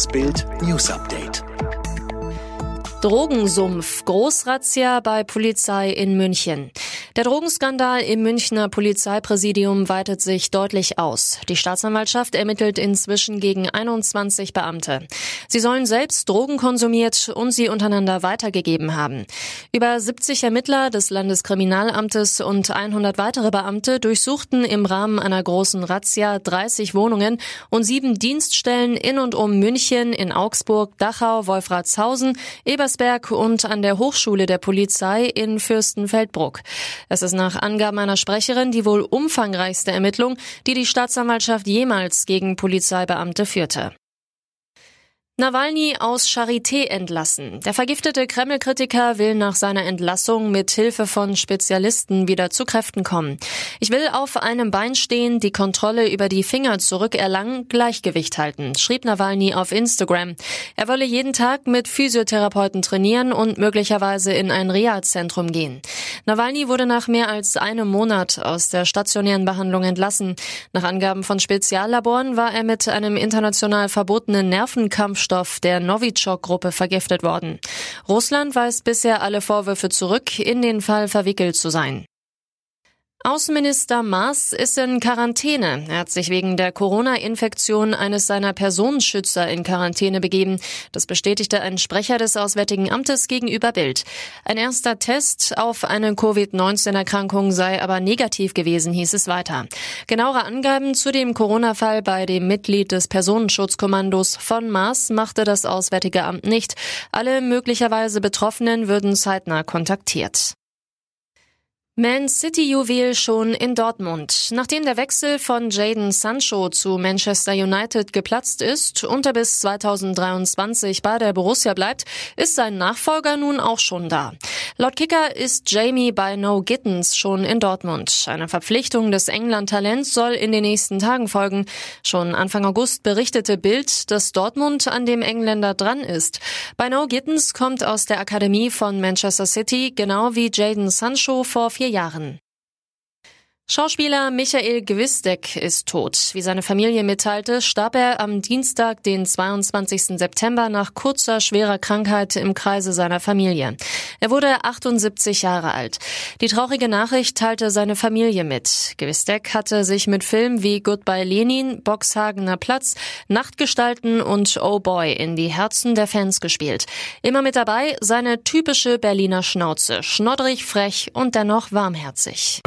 Das Bild News Update. Drogensumpf, Großrazzia bei Polizei in München. Der Drogenskandal im Münchner Polizeipräsidium weitet sich deutlich aus. Die Staatsanwaltschaft ermittelt inzwischen gegen 21 Beamte. Sie sollen selbst Drogen konsumiert und sie untereinander weitergegeben haben. Über 70 Ermittler des Landeskriminalamtes und 100 weitere Beamte durchsuchten im Rahmen einer großen Razzia 30 Wohnungen und sieben Dienststellen in und um München, in Augsburg, Dachau, Wolfratshausen, Ebersberg und an der Hochschule der Polizei in Fürstenfeldbruck. Es ist nach Angaben einer Sprecherin die wohl umfangreichste Ermittlung, die die Staatsanwaltschaft jemals gegen Polizeibeamte führte. Nawalny aus Charité entlassen. Der vergiftete Kreml-Kritiker will nach seiner Entlassung mit Hilfe von Spezialisten wieder zu Kräften kommen. Ich will auf einem Bein stehen, die Kontrolle über die Finger zurückerlangen, Gleichgewicht halten, schrieb Nawalny auf Instagram. Er wolle jeden Tag mit Physiotherapeuten trainieren und möglicherweise in ein Reha-Zentrum gehen. Nawalny wurde nach mehr als einem Monat aus der stationären Behandlung entlassen. Nach Angaben von Speziallaboren war er mit einem international verbotenen Nervenkampf Treibstoff der Novichok-Gruppe vergiftet worden. Russland weist bisher alle Vorwürfe zurück, in den Fall verwickelt zu sein. Außenminister Maas ist in Quarantäne. Er hat sich wegen der Corona-Infektion eines seiner Personenschützer in Quarantäne begeben. Das bestätigte ein Sprecher des Auswärtigen Amtes gegenüber Bild. Ein erster Test auf eine Covid-19-Erkrankung sei aber negativ gewesen, hieß es weiter. Genauere Angaben zu dem Corona-Fall bei dem Mitglied des Personenschutzkommandos von Maas machte das Auswärtige Amt nicht. Alle möglicherweise Betroffenen würden zeitnah kontaktiert. Man City Juwel schon in Dortmund. Nachdem der Wechsel von Jaden Sancho zu Manchester United geplatzt ist und er bis 2023 bei der Borussia bleibt, ist sein Nachfolger nun auch schon da. Laut Kicker ist Jamie bei No Gittens schon in Dortmund. Eine Verpflichtung des England-Talents soll in den nächsten Tagen folgen. Schon Anfang August berichtete Bild, dass Dortmund an dem Engländer dran ist. Bei No Gittens kommt aus der Akademie von Manchester City, genau wie Jaden Sancho vor vier Jahren. Schauspieler Michael Gwisdek ist tot. Wie seine Familie mitteilte, starb er am Dienstag, den 22. September, nach kurzer, schwerer Krankheit im Kreise seiner Familie. Er wurde 78 Jahre alt. Die traurige Nachricht teilte seine Familie mit. Gwisdek hatte sich mit Filmen wie Goodbye Lenin, Boxhagener Platz, Nachtgestalten und Oh Boy in die Herzen der Fans gespielt. Immer mit dabei seine typische Berliner Schnauze, schnoddrig, frech und dennoch warmherzig.